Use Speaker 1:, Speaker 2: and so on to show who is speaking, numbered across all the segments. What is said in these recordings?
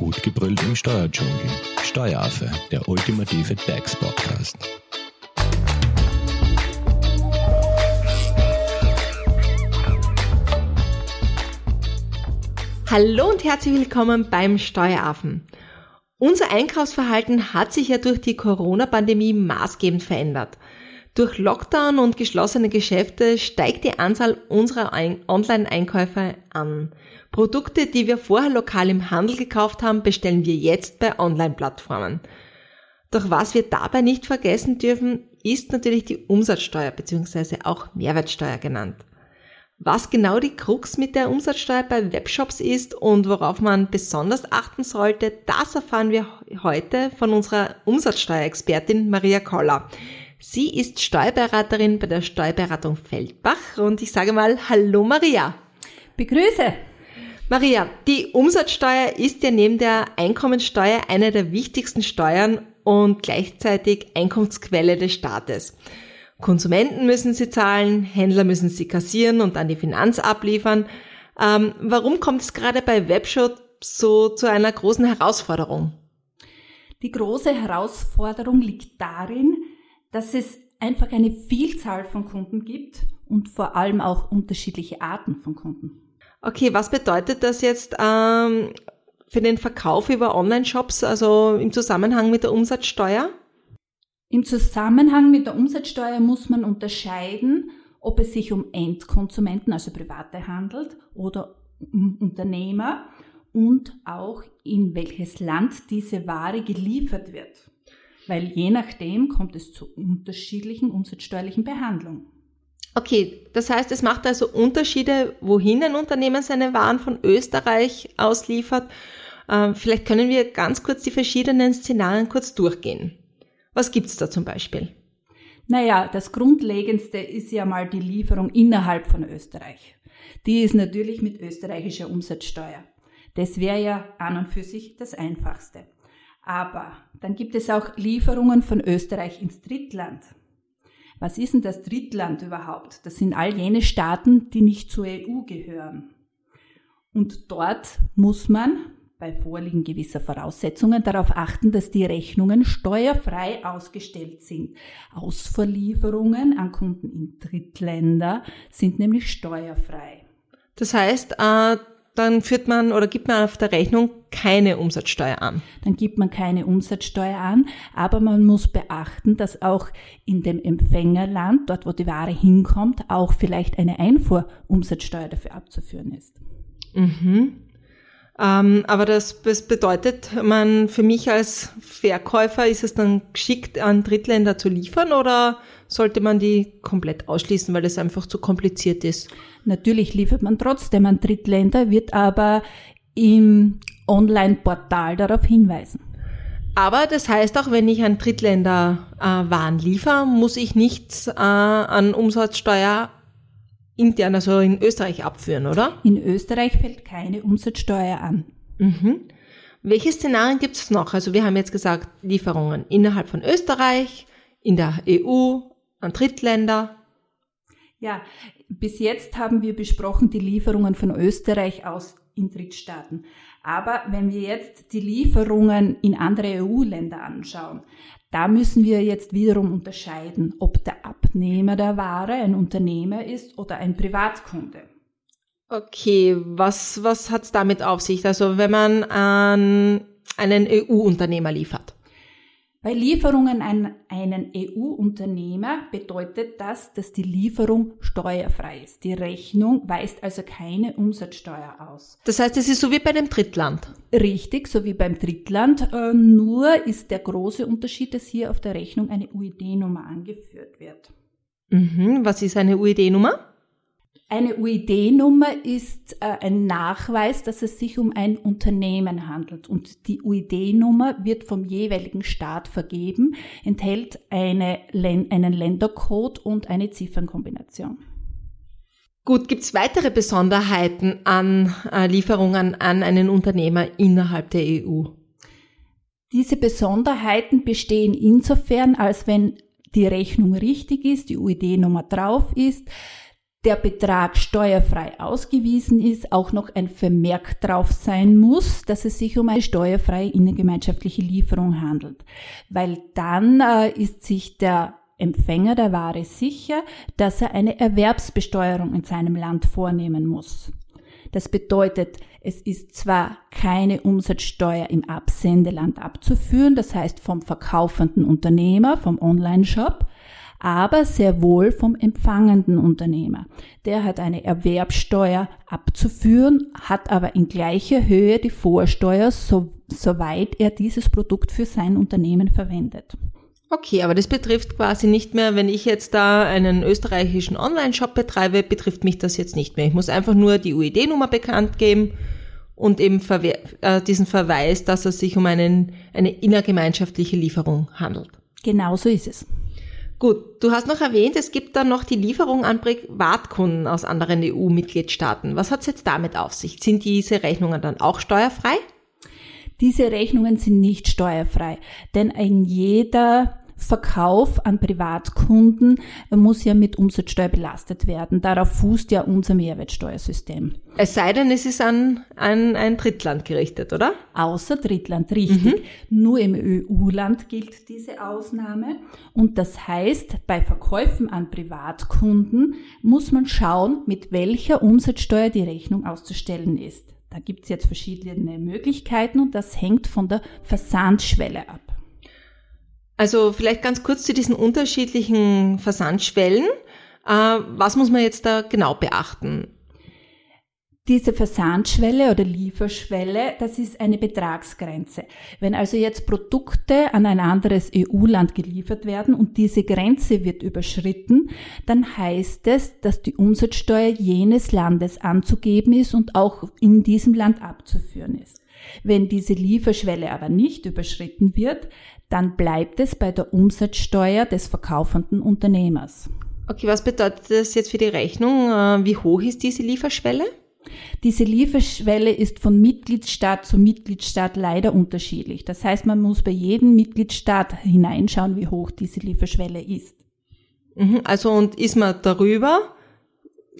Speaker 1: Gut gebrüllt im Steuerdschungel. Steueraffe, der ultimative DAX-Podcast.
Speaker 2: Hallo und herzlich willkommen beim Steueraffen. Unser Einkaufsverhalten hat sich ja durch die Corona-Pandemie maßgebend verändert. Durch Lockdown und geschlossene Geschäfte steigt die Anzahl unserer Online-Einkäufe an. Produkte, die wir vorher lokal im Handel gekauft haben, bestellen wir jetzt bei Online-Plattformen. Doch was wir dabei nicht vergessen dürfen, ist natürlich die Umsatzsteuer bzw. auch Mehrwertsteuer genannt. Was genau die Krux mit der Umsatzsteuer bei Webshops ist und worauf man besonders achten sollte, das erfahren wir heute von unserer Umsatzsteuerexpertin Maria Koller. Sie ist Steuerberaterin bei der Steuerberatung Feldbach und ich sage mal Hallo Maria.
Speaker 3: Begrüße.
Speaker 2: Maria, die Umsatzsteuer ist ja neben der Einkommensteuer eine der wichtigsten Steuern und gleichzeitig Einkommensquelle des Staates. Konsumenten müssen sie zahlen, Händler müssen sie kassieren und an die Finanz abliefern. Ähm, warum kommt es gerade bei Webshop so zu einer großen Herausforderung?
Speaker 3: Die große Herausforderung liegt darin, dass es einfach eine Vielzahl von Kunden gibt und vor allem auch unterschiedliche Arten von Kunden.
Speaker 2: Okay, was bedeutet das jetzt ähm, für den Verkauf über Online-Shops, also im Zusammenhang mit der Umsatzsteuer?
Speaker 3: Im Zusammenhang mit der Umsatzsteuer muss man unterscheiden, ob es sich um Endkonsumenten, also Private handelt oder um Unternehmer und auch in welches Land diese Ware geliefert wird. Weil je nachdem kommt es zu unterschiedlichen umsatzsteuerlichen Behandlungen.
Speaker 2: Okay, das heißt, es macht also Unterschiede, wohin ein Unternehmen seine Waren von Österreich ausliefert. Ähm, vielleicht können wir ganz kurz die verschiedenen Szenarien kurz durchgehen. Was gibt's da zum Beispiel?
Speaker 3: Naja, das Grundlegendste ist ja mal die Lieferung innerhalb von Österreich. Die ist natürlich mit österreichischer Umsatzsteuer. Das wäre ja an und für sich das Einfachste. Aber dann gibt es auch Lieferungen von Österreich ins Drittland. Was ist denn das Drittland überhaupt? Das sind all jene Staaten, die nicht zur EU gehören. Und dort muss man bei Vorliegen gewisser Voraussetzungen darauf achten, dass die Rechnungen steuerfrei ausgestellt sind. Ausverlieferungen an Kunden in Drittländer sind nämlich steuerfrei.
Speaker 2: Das heißt, äh, dann führt man oder gibt man auf der Rechnung keine Umsatzsteuer an.
Speaker 3: Dann gibt man keine Umsatzsteuer an, aber man muss beachten, dass auch in dem Empfängerland, dort wo die Ware hinkommt, auch vielleicht eine Einfuhrumsatzsteuer dafür abzuführen ist.
Speaker 2: Mhm. Ähm, aber das, das bedeutet, man für mich als Verkäufer ist es dann geschickt, an Drittländer zu liefern oder sollte man die komplett ausschließen, weil es einfach zu kompliziert ist?
Speaker 3: Natürlich liefert man trotzdem an Drittländer, wird aber im Online-Portal darauf hinweisen.
Speaker 2: Aber das heißt auch, wenn ich an Drittländer äh, Waren liefere, muss ich nichts äh, an Umsatzsteuer intern, also in Österreich abführen, oder?
Speaker 3: In Österreich fällt keine Umsatzsteuer an.
Speaker 2: Mhm. Welche Szenarien gibt es noch? Also wir haben jetzt gesagt, Lieferungen innerhalb von Österreich, in der EU, an Drittländer.
Speaker 3: Ja, bis jetzt haben wir besprochen die Lieferungen von Österreich aus in Drittstaaten. Aber wenn wir jetzt die Lieferungen in andere EU-Länder anschauen, da müssen wir jetzt wiederum unterscheiden, ob der Abnehmer der Ware ein Unternehmer ist oder ein Privatkunde.
Speaker 2: Okay, was, was hat's damit auf sich? Also wenn man an einen EU-Unternehmer liefert.
Speaker 3: Bei Lieferungen an einen EU-Unternehmer bedeutet das, dass die Lieferung steuerfrei ist. Die Rechnung weist also keine Umsatzsteuer aus.
Speaker 2: Das heißt, es ist so wie bei einem Drittland.
Speaker 3: Richtig, so wie beim Drittland. Äh, nur ist der große Unterschied, dass hier auf der Rechnung eine UID-Nummer angeführt wird.
Speaker 2: Mhm. Was ist eine UID-Nummer?
Speaker 3: Eine UID-Nummer ist äh, ein Nachweis, dass es sich um ein Unternehmen handelt. Und die UID-Nummer wird vom jeweiligen Staat vergeben, enthält eine, einen Ländercode und eine Ziffernkombination.
Speaker 2: Gut, gibt es weitere Besonderheiten an äh, Lieferungen an einen Unternehmer innerhalb der EU?
Speaker 3: Diese Besonderheiten bestehen insofern, als wenn die Rechnung richtig ist, die UID-Nummer drauf ist, der Betrag steuerfrei ausgewiesen ist, auch noch ein Vermerk drauf sein muss, dass es sich um eine steuerfreie innergemeinschaftliche Lieferung handelt. Weil dann äh, ist sich der Empfänger der Ware sicher, dass er eine Erwerbsbesteuerung in seinem Land vornehmen muss. Das bedeutet, es ist zwar keine Umsatzsteuer im Absendeland abzuführen, das heißt vom verkaufenden Unternehmer, vom Online-Shop, aber sehr wohl vom empfangenden Unternehmer. Der hat eine Erwerbsteuer abzuführen, hat aber in gleicher Höhe die Vorsteuer, so, soweit er dieses Produkt für sein Unternehmen verwendet.
Speaker 2: Okay, aber das betrifft quasi nicht mehr, wenn ich jetzt da einen österreichischen Online-Shop betreibe, betrifft mich das jetzt nicht mehr. Ich muss einfach nur die UID-Nummer bekannt geben und eben äh, diesen Verweis, dass es sich um einen, eine innergemeinschaftliche Lieferung handelt.
Speaker 3: Genau so ist es.
Speaker 2: Gut, du hast noch erwähnt, es gibt dann noch die Lieferung an Privatkunden aus anderen EU-Mitgliedstaaten. Was hat es jetzt damit auf sich? Sind diese Rechnungen dann auch steuerfrei?
Speaker 3: Diese Rechnungen sind nicht steuerfrei, denn ein jeder Verkauf an Privatkunden muss ja mit Umsatzsteuer belastet werden. Darauf fußt ja unser Mehrwertsteuersystem.
Speaker 2: Es sei denn, es ist an, an ein Drittland gerichtet, oder?
Speaker 3: Außer Drittland, richtig. Mhm. Nur im EU-Land gilt diese Ausnahme. Und das heißt, bei Verkäufen an Privatkunden muss man schauen, mit welcher Umsatzsteuer die Rechnung auszustellen ist. Da gibt es jetzt verschiedene Möglichkeiten und das hängt von der Versandschwelle ab.
Speaker 2: Also vielleicht ganz kurz zu diesen unterschiedlichen Versandschwellen. Äh, was muss man jetzt da genau beachten?
Speaker 3: Diese Versandschwelle oder Lieferschwelle, das ist eine Betragsgrenze. Wenn also jetzt Produkte an ein anderes EU-Land geliefert werden und diese Grenze wird überschritten, dann heißt es, dass die Umsatzsteuer jenes Landes anzugeben ist und auch in diesem Land abzuführen ist. Wenn diese Lieferschwelle aber nicht überschritten wird, dann bleibt es bei der Umsatzsteuer des verkaufenden Unternehmers.
Speaker 2: Okay, was bedeutet das jetzt für die Rechnung? Äh, wie hoch ist diese Lieferschwelle?
Speaker 3: Diese Lieferschwelle ist von Mitgliedstaat zu Mitgliedstaat leider unterschiedlich. Das heißt, man muss bei jedem Mitgliedstaat hineinschauen, wie hoch diese Lieferschwelle ist.
Speaker 2: Mhm, also und ist man darüber,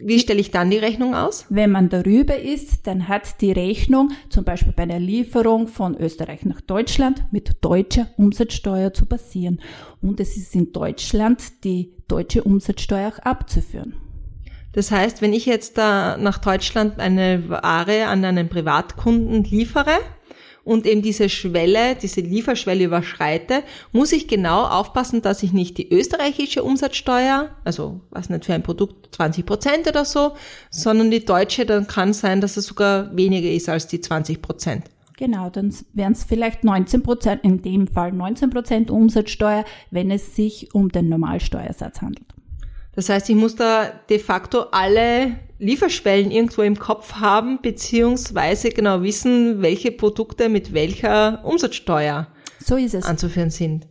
Speaker 2: wie stelle ich dann die Rechnung aus?
Speaker 3: Wenn man darüber ist, dann hat die Rechnung zum Beispiel bei der Lieferung von Österreich nach Deutschland mit deutscher Umsatzsteuer zu basieren. Und es ist in Deutschland die deutsche Umsatzsteuer auch abzuführen.
Speaker 2: Das heißt, wenn ich jetzt da nach Deutschland eine Ware an einen Privatkunden liefere, und eben diese Schwelle, diese Lieferschwelle überschreite, muss ich genau aufpassen, dass ich nicht die österreichische Umsatzsteuer, also was nicht für ein Produkt 20 Prozent oder so, sondern die deutsche, dann kann sein, dass es sogar weniger ist als die 20 Prozent.
Speaker 3: Genau, dann wären es vielleicht 19 Prozent, in dem Fall 19 Prozent Umsatzsteuer, wenn es sich um den Normalsteuersatz handelt.
Speaker 2: Das heißt, ich muss da de facto alle Lieferschwellen irgendwo im Kopf haben, beziehungsweise genau wissen, welche Produkte mit welcher Umsatzsteuer
Speaker 3: so
Speaker 2: anzuführen sind.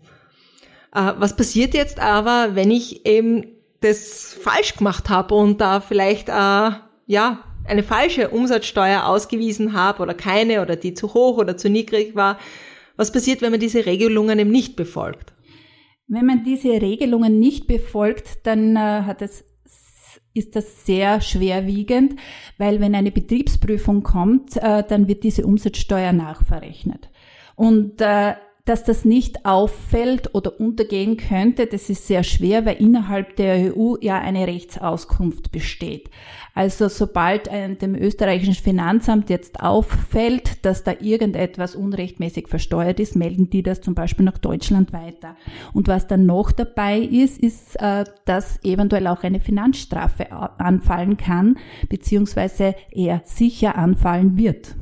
Speaker 2: Äh, was passiert jetzt aber, wenn ich eben das falsch gemacht habe und da vielleicht äh, ja eine falsche Umsatzsteuer ausgewiesen habe oder keine oder die zu hoch oder zu niedrig war? Was passiert, wenn man diese Regelungen eben nicht befolgt?
Speaker 3: Wenn man diese Regelungen nicht befolgt, dann äh, hat es ist das sehr schwerwiegend, weil wenn eine Betriebsprüfung kommt, äh, dann wird diese Umsatzsteuer nachverrechnet. Und äh, dass das nicht auffällt oder untergehen könnte, das ist sehr schwer, weil innerhalb der EU ja eine Rechtsauskunft besteht. Also sobald dem österreichischen Finanzamt jetzt auffällt, dass da irgendetwas unrechtmäßig versteuert ist, melden die das zum Beispiel nach Deutschland weiter. Und was dann noch dabei ist, ist, äh, dass eventuell auch eine Finanzstrafe anfallen kann, beziehungsweise eher sicher anfallen wird.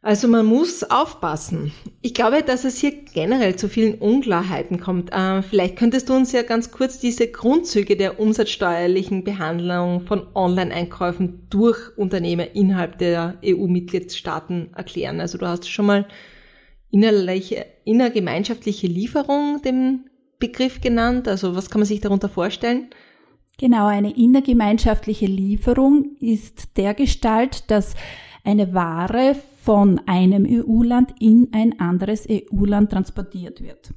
Speaker 2: Also man muss aufpassen. Ich glaube, dass es hier generell zu vielen Unklarheiten kommt. Äh, vielleicht könntest du uns ja ganz kurz diese Grundzüge der umsatzsteuerlichen Behandlung von Online-Einkäufen durch Unternehmer innerhalb der EU-Mitgliedstaaten erklären. Also du hast schon mal innerliche, innergemeinschaftliche Lieferung den Begriff genannt. Also was kann man sich darunter vorstellen?
Speaker 3: Genau, eine innergemeinschaftliche Lieferung ist der Gestalt, dass eine Ware von einem EU-Land in ein anderes EU-Land transportiert wird.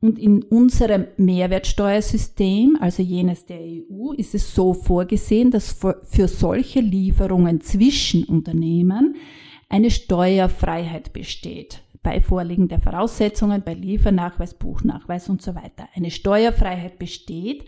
Speaker 3: Und in unserem Mehrwertsteuersystem, also jenes der EU, ist es so vorgesehen, dass für solche Lieferungen zwischen Unternehmen eine Steuerfreiheit besteht. Bei Vorliegen der Voraussetzungen, bei Liefernachweis, Buchnachweis und so weiter. Eine Steuerfreiheit besteht,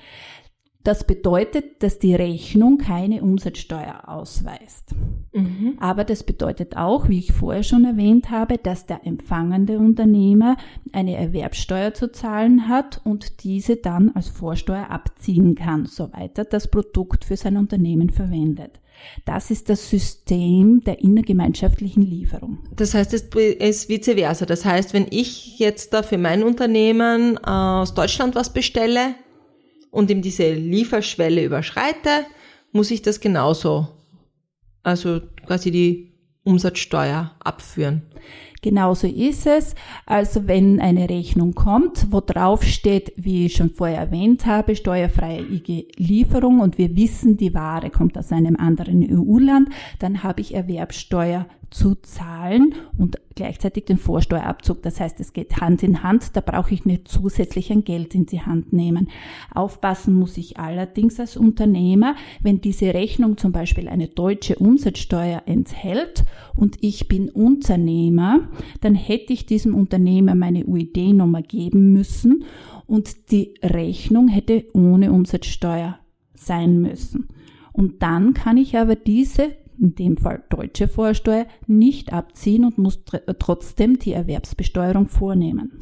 Speaker 3: das bedeutet, dass die Rechnung keine Umsatzsteuer ausweist. Mhm. Aber das bedeutet auch, wie ich vorher schon erwähnt habe, dass der empfangende Unternehmer eine Erwerbsteuer zu zahlen hat und diese dann als Vorsteuer abziehen kann, soweit er das Produkt für sein Unternehmen verwendet. Das ist das System der innergemeinschaftlichen Lieferung.
Speaker 2: Das heißt, es ist vice versa. Das heißt, wenn ich jetzt da für mein Unternehmen aus Deutschland was bestelle, und ihm diese Lieferschwelle überschreite, muss ich das genauso, also quasi die Umsatzsteuer abführen.
Speaker 3: Genauso ist es. Also wenn eine Rechnung kommt, wo drauf steht, wie ich schon vorher erwähnt habe, steuerfreie IG Lieferung und wir wissen, die Ware kommt aus einem anderen EU-Land, dann habe ich Erwerbsteuer zu zahlen und gleichzeitig den Vorsteuerabzug. Das heißt, es geht Hand in Hand, da brauche ich nicht zusätzlich ein Geld in die Hand nehmen. Aufpassen muss ich allerdings als Unternehmer, wenn diese Rechnung zum Beispiel eine deutsche Umsatzsteuer enthält und ich bin Unternehmer, dann hätte ich diesem Unternehmer meine UID-Nummer geben müssen und die Rechnung hätte ohne Umsatzsteuer sein müssen. Und dann kann ich aber diese in dem Fall deutsche Vorsteuer, nicht abziehen und muss trotzdem die Erwerbsbesteuerung vornehmen.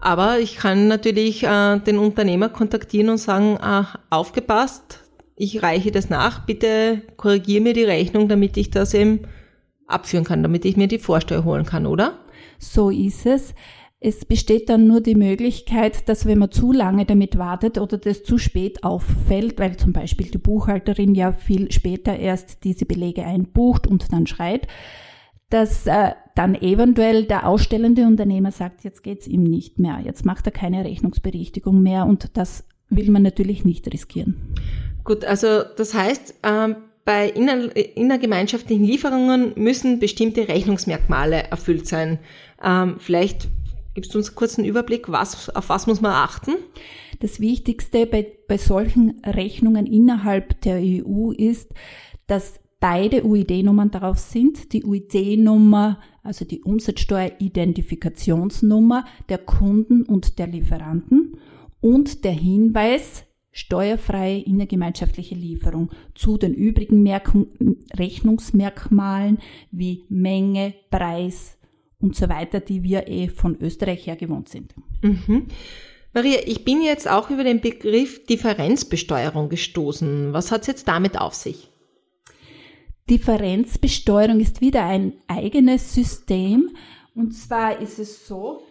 Speaker 2: Aber ich kann natürlich äh, den Unternehmer kontaktieren und sagen, äh, aufgepasst, ich reiche das nach, bitte korrigiere mir die Rechnung, damit ich das eben abführen kann, damit ich mir die Vorsteuer holen kann, oder?
Speaker 3: So ist es. Es besteht dann nur die Möglichkeit, dass wenn man zu lange damit wartet oder das zu spät auffällt, weil zum Beispiel die Buchhalterin ja viel später erst diese Belege einbucht und dann schreit, dass äh, dann eventuell der ausstellende Unternehmer sagt, jetzt geht's ihm nicht mehr, jetzt macht er keine Rechnungsberichtigung mehr und das will man natürlich nicht riskieren.
Speaker 2: Gut, also das heißt, ähm, bei inner, innergemeinschaftlichen Lieferungen müssen bestimmte Rechnungsmerkmale erfüllt sein. Ähm, vielleicht Gibst du uns kurz einen Überblick, was, auf was muss man achten?
Speaker 3: Das Wichtigste bei, bei solchen Rechnungen innerhalb der EU ist, dass beide UID-Nummern darauf sind. Die UID-Nummer, also die Umsatzsteueridentifikationsnummer der Kunden und der Lieferanten und der Hinweis, steuerfreie innergemeinschaftliche Lieferung zu den übrigen Merk Rechnungsmerkmalen wie Menge, Preis, und so weiter, die wir eh von Österreich her gewohnt sind.
Speaker 2: Mhm. Maria, ich bin jetzt auch über den Begriff Differenzbesteuerung gestoßen. Was hat es jetzt damit auf sich?
Speaker 3: Differenzbesteuerung ist wieder ein eigenes System. Und zwar ist es so,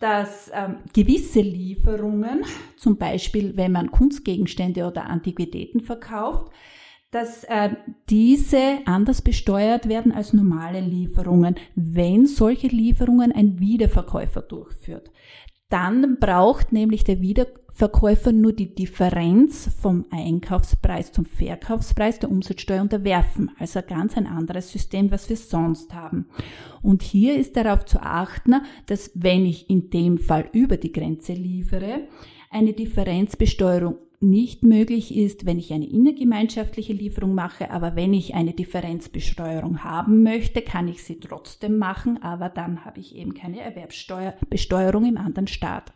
Speaker 3: dass ähm, gewisse Lieferungen, zum Beispiel wenn man Kunstgegenstände oder Antiquitäten verkauft, dass äh, diese anders besteuert werden als normale Lieferungen, wenn solche Lieferungen ein Wiederverkäufer durchführt. Dann braucht nämlich der Wiederverkäufer nur die Differenz vom Einkaufspreis zum Verkaufspreis der Umsatzsteuer unterwerfen. Also ganz ein anderes System, was wir sonst haben. Und hier ist darauf zu achten, dass wenn ich in dem Fall über die Grenze liefere, eine Differenzbesteuerung nicht möglich ist, wenn ich eine innergemeinschaftliche Lieferung mache, aber wenn ich eine Differenzbesteuerung haben möchte, kann ich sie trotzdem machen, aber dann habe ich eben keine Erwerbsbesteuerung im anderen Staat.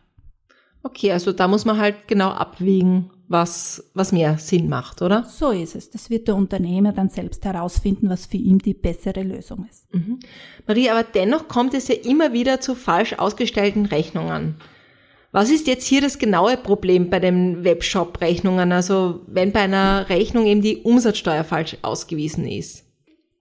Speaker 2: Okay, also da muss man halt genau abwägen, was, was mehr Sinn macht, oder?
Speaker 3: So ist es. Das wird der Unternehmer dann selbst herausfinden, was für ihn die bessere Lösung ist.
Speaker 2: Mhm. Marie, aber dennoch kommt es ja immer wieder zu falsch ausgestellten Rechnungen. Was ist jetzt hier das genaue Problem bei den Webshop-Rechnungen? Also wenn bei einer Rechnung eben die Umsatzsteuer falsch ausgewiesen ist?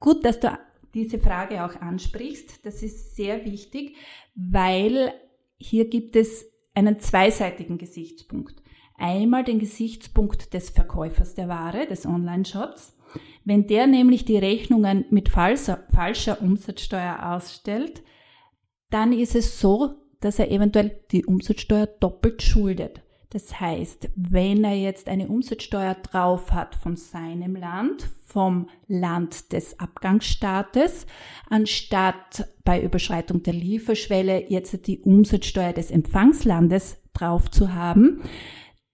Speaker 3: Gut, dass du diese Frage auch ansprichst. Das ist sehr wichtig, weil hier gibt es einen zweiseitigen Gesichtspunkt. Einmal den Gesichtspunkt des Verkäufers der Ware, des Online-Shops. Wenn der nämlich die Rechnungen mit falscher, falscher Umsatzsteuer ausstellt, dann ist es so, dass er eventuell die Umsatzsteuer doppelt schuldet. Das heißt, wenn er jetzt eine Umsatzsteuer drauf hat von seinem Land, vom Land des Abgangsstaates, anstatt bei Überschreitung der Lieferschwelle jetzt die Umsatzsteuer des Empfangslandes drauf zu haben,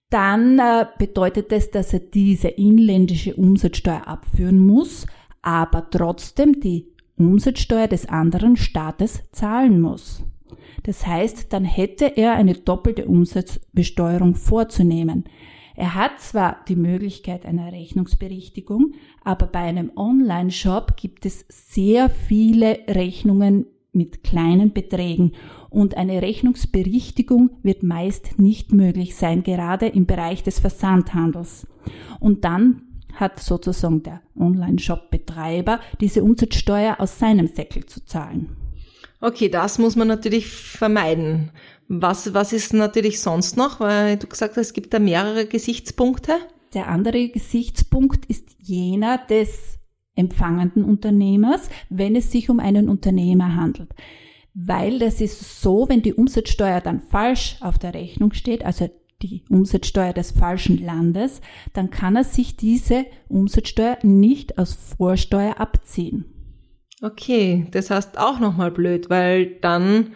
Speaker 3: dann äh, bedeutet das, dass er diese inländische Umsatzsteuer abführen muss, aber trotzdem die Umsatzsteuer des anderen Staates zahlen muss. Das heißt, dann hätte er eine doppelte Umsatzbesteuerung vorzunehmen. Er hat zwar die Möglichkeit einer Rechnungsberichtigung, aber bei einem Online-Shop gibt es sehr viele Rechnungen mit kleinen Beträgen und eine Rechnungsberichtigung wird meist nicht möglich sein, gerade im Bereich des Versandhandels. Und dann hat sozusagen der Online-Shop-Betreiber diese Umsatzsteuer aus seinem Säckel zu zahlen.
Speaker 2: Okay, das muss man natürlich vermeiden. Was, was ist natürlich sonst noch? Weil du gesagt hast, es gibt da mehrere Gesichtspunkte.
Speaker 3: Der andere Gesichtspunkt ist jener des empfangenden Unternehmers, wenn es sich um einen Unternehmer handelt. Weil das ist so, wenn die Umsatzsteuer dann falsch auf der Rechnung steht, also die Umsatzsteuer des falschen Landes, dann kann er sich diese Umsatzsteuer nicht aus Vorsteuer abziehen.
Speaker 2: Okay, das heißt auch nochmal blöd, weil dann,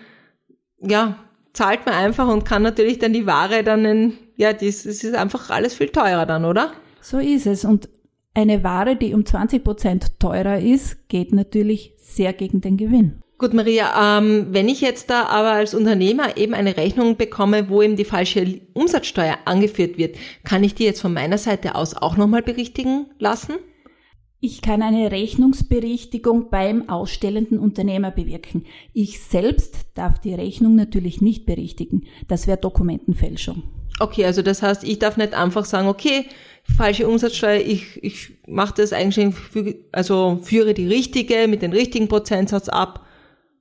Speaker 2: ja, zahlt man einfach und kann natürlich dann die Ware dann in, ja, das, das ist einfach alles viel teurer dann, oder?
Speaker 3: So ist es. Und eine Ware, die um 20 Prozent teurer ist, geht natürlich sehr gegen den Gewinn.
Speaker 2: Gut, Maria, ähm, wenn ich jetzt da aber als Unternehmer eben eine Rechnung bekomme, wo eben die falsche Umsatzsteuer angeführt wird, kann ich die jetzt von meiner Seite aus auch nochmal berichtigen lassen?
Speaker 3: Ich kann eine Rechnungsberichtigung beim ausstellenden Unternehmer bewirken. Ich selbst darf die Rechnung natürlich nicht berichtigen. Das wäre Dokumentenfälschung.
Speaker 2: Okay, also das heißt, ich darf nicht einfach sagen, okay, falsche Umsatzsteuer, ich, ich mache das eigentlich, also führe die richtige mit dem richtigen Prozentsatz ab,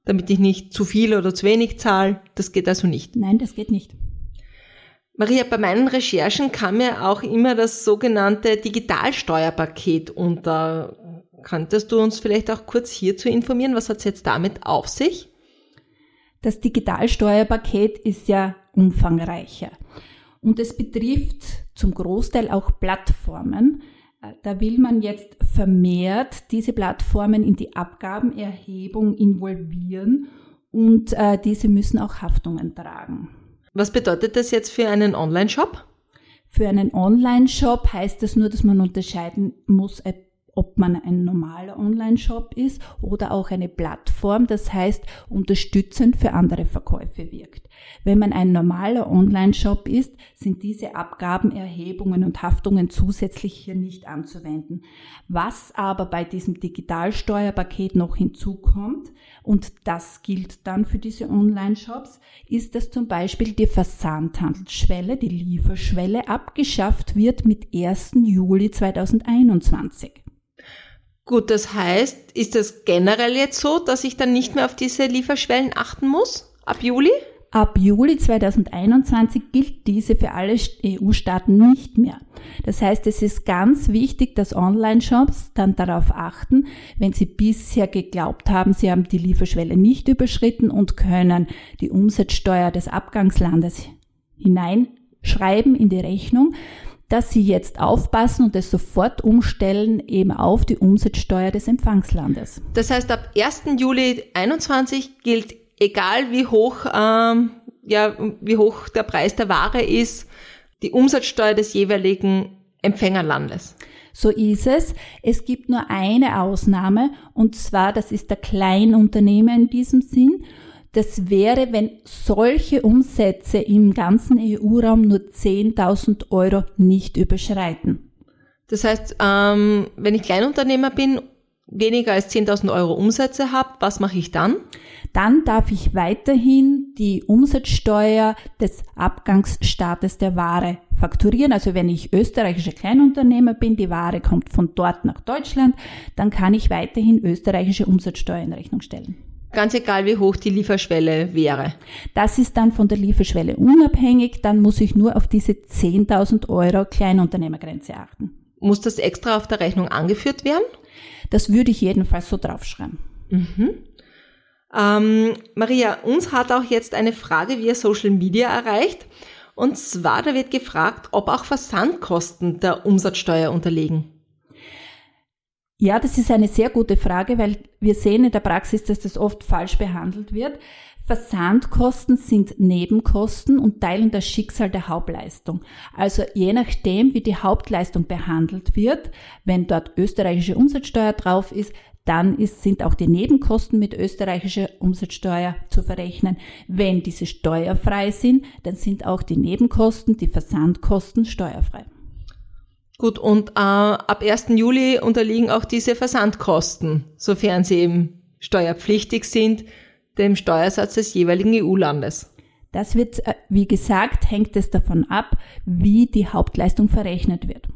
Speaker 2: damit ich nicht zu viel oder zu wenig zahle. Das geht also nicht.
Speaker 3: Nein, das geht nicht.
Speaker 2: Maria, bei meinen Recherchen kam mir auch immer das sogenannte Digitalsteuerpaket unter. Könntest du uns vielleicht auch kurz hierzu informieren? Was hat es jetzt damit auf sich?
Speaker 3: Das Digitalsteuerpaket ist ja umfangreicher und es betrifft zum Großteil auch Plattformen. Da will man jetzt vermehrt diese Plattformen in die Abgabenerhebung involvieren und äh, diese müssen auch Haftungen tragen.
Speaker 2: Was bedeutet das jetzt für einen Online-Shop?
Speaker 3: Für einen Online-Shop heißt das nur, dass man unterscheiden muss, ob man ein normaler Online-Shop ist oder auch eine Plattform, das heißt unterstützend für andere Verkäufe wirkt. Wenn man ein normaler Online-Shop ist, sind diese Abgabenerhebungen und Haftungen zusätzlich hier nicht anzuwenden. Was aber bei diesem Digitalsteuerpaket noch hinzukommt, und das gilt dann für diese Online-Shops, ist, dass zum Beispiel die Versandhandelsschwelle, die Lieferschwelle abgeschafft wird mit 1. Juli 2021.
Speaker 2: Gut, das heißt, ist das generell jetzt so, dass ich dann nicht mehr auf diese Lieferschwellen achten muss ab Juli?
Speaker 3: Ab Juli 2021 gilt diese für alle EU-Staaten nicht mehr. Das heißt, es ist ganz wichtig, dass Online-Shops dann darauf achten, wenn sie bisher geglaubt haben, sie haben die Lieferschwelle nicht überschritten und können die Umsatzsteuer des Abgangslandes hineinschreiben in die Rechnung, dass sie jetzt aufpassen und es sofort umstellen eben auf die Umsatzsteuer des Empfangslandes.
Speaker 2: Das heißt, ab 1. Juli 2021 gilt egal wie hoch, ähm, ja, wie hoch der Preis der Ware ist, die Umsatzsteuer des jeweiligen Empfängerlandes.
Speaker 3: So ist es. Es gibt nur eine Ausnahme und zwar, das ist der Kleinunternehmer in diesem Sinn. Das wäre, wenn solche Umsätze im ganzen EU-Raum nur 10.000 Euro nicht überschreiten.
Speaker 2: Das heißt, ähm, wenn ich Kleinunternehmer bin, weniger als 10.000 Euro Umsätze habe, was mache ich dann?
Speaker 3: dann darf ich weiterhin die Umsatzsteuer des Abgangsstaates der Ware fakturieren. Also wenn ich österreichischer Kleinunternehmer bin, die Ware kommt von dort nach Deutschland, dann kann ich weiterhin österreichische Umsatzsteuer in Rechnung stellen.
Speaker 2: Ganz egal, wie hoch die Lieferschwelle wäre.
Speaker 3: Das ist dann von der Lieferschwelle unabhängig. Dann muss ich nur auf diese 10.000 Euro Kleinunternehmergrenze achten.
Speaker 2: Muss das extra auf der Rechnung angeführt werden?
Speaker 3: Das würde ich jedenfalls so draufschreiben.
Speaker 2: Mhm. Ähm, Maria, uns hat auch jetzt eine Frage via Social Media erreicht. Und zwar, da wird gefragt, ob auch Versandkosten der Umsatzsteuer unterliegen.
Speaker 3: Ja, das ist eine sehr gute Frage, weil wir sehen in der Praxis, dass das oft falsch behandelt wird. Versandkosten sind Nebenkosten und teilen das Schicksal der Hauptleistung. Also je nachdem, wie die Hauptleistung behandelt wird, wenn dort österreichische Umsatzsteuer drauf ist, dann ist, sind auch die Nebenkosten mit österreichischer Umsatzsteuer zu verrechnen. Wenn diese steuerfrei sind, dann sind auch die Nebenkosten, die Versandkosten steuerfrei.
Speaker 2: Gut, und äh, ab 1. Juli unterliegen auch diese Versandkosten, sofern sie eben steuerpflichtig sind, dem Steuersatz des jeweiligen EU-Landes.
Speaker 3: Das wird, äh, wie gesagt, hängt es davon ab, wie die Hauptleistung verrechnet wird.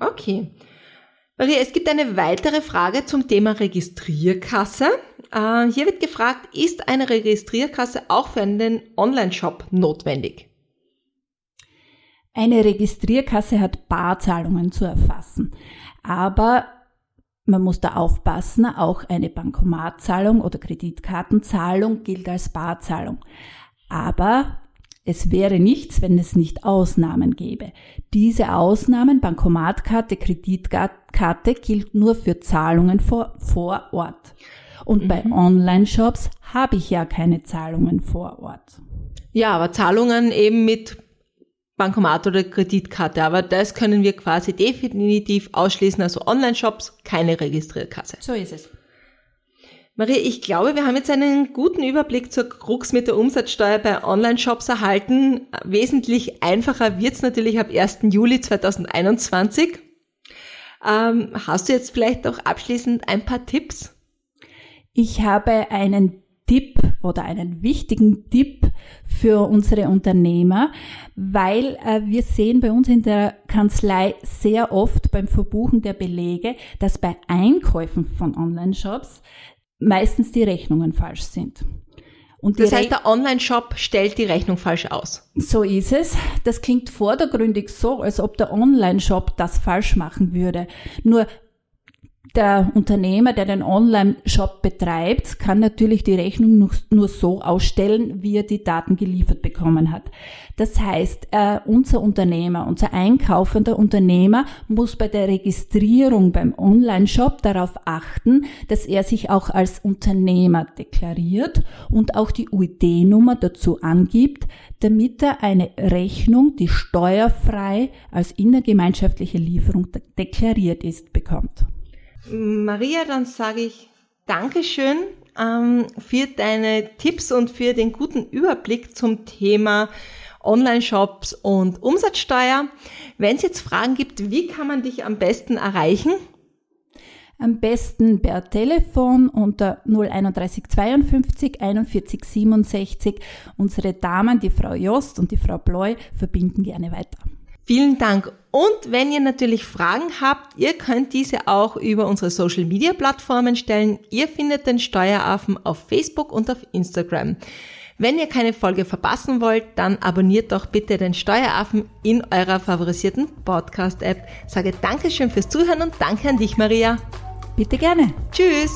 Speaker 2: Okay. Maria, es gibt eine weitere Frage zum Thema Registrierkasse. Äh, hier wird gefragt, ist eine Registrierkasse auch für einen Online-Shop notwendig?
Speaker 3: Eine Registrierkasse hat Barzahlungen zu erfassen. Aber man muss da aufpassen, auch eine Bankomatzahlung oder Kreditkartenzahlung gilt als Barzahlung. Aber es wäre nichts, wenn es nicht Ausnahmen gäbe. Diese Ausnahmen, Bankomatkarte, Kreditkarte, gilt nur für Zahlungen vor, vor Ort. Und mhm. bei Online-Shops habe ich ja keine Zahlungen vor Ort.
Speaker 2: Ja, aber Zahlungen eben mit Bankomat oder Kreditkarte. Aber das können wir quasi definitiv ausschließen. Also Online-Shops, keine Registrierkasse.
Speaker 3: So ist es.
Speaker 2: Maria, ich glaube, wir haben jetzt einen guten Überblick zur Krux mit der Umsatzsteuer bei Online-Shops erhalten. Wesentlich einfacher wird's natürlich ab 1. Juli 2021. Ähm, hast du jetzt vielleicht auch abschließend ein paar Tipps?
Speaker 3: Ich habe einen Tipp oder einen wichtigen Tipp für unsere Unternehmer, weil äh, wir sehen bei uns in der Kanzlei sehr oft beim Verbuchen der Belege, dass bei Einkäufen von Online-Shops meistens die Rechnungen falsch sind.
Speaker 2: Und das heißt, der Online-Shop stellt die Rechnung falsch aus.
Speaker 3: So ist es. Das klingt vordergründig so, als ob der Online-Shop das falsch machen würde. Nur der Unternehmer, der den Online-Shop betreibt, kann natürlich die Rechnung nur so ausstellen, wie er die Daten geliefert bekommen hat. Das heißt, äh, unser Unternehmer, unser einkaufender Unternehmer muss bei der Registrierung beim Online-Shop darauf achten, dass er sich auch als Unternehmer deklariert und auch die UID-Nummer dazu angibt, damit er eine Rechnung, die steuerfrei als innergemeinschaftliche Lieferung deklariert ist, bekommt.
Speaker 2: Maria, dann sage ich Dankeschön ähm, für deine Tipps und für den guten Überblick zum Thema Online-Shops und Umsatzsteuer. Wenn es jetzt Fragen gibt, wie kann man dich am besten erreichen?
Speaker 3: Am besten per Telefon unter 031 52 41 67. Unsere Damen, die Frau Jost und die Frau Bleu, verbinden gerne weiter.
Speaker 2: Vielen Dank. Und wenn ihr natürlich Fragen habt, ihr könnt diese auch über unsere Social Media Plattformen stellen. Ihr findet den Steueraffen auf Facebook und auf Instagram. Wenn ihr keine Folge verpassen wollt, dann abonniert doch bitte den Steueraffen in eurer favorisierten Podcast-App. Sage Dankeschön fürs Zuhören und danke an dich, Maria.
Speaker 3: Bitte gerne.
Speaker 2: Tschüss.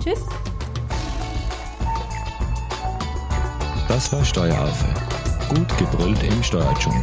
Speaker 3: Tschüss.
Speaker 1: Das war Steueraffe. Gut gebrüllt im Steuerdschungel.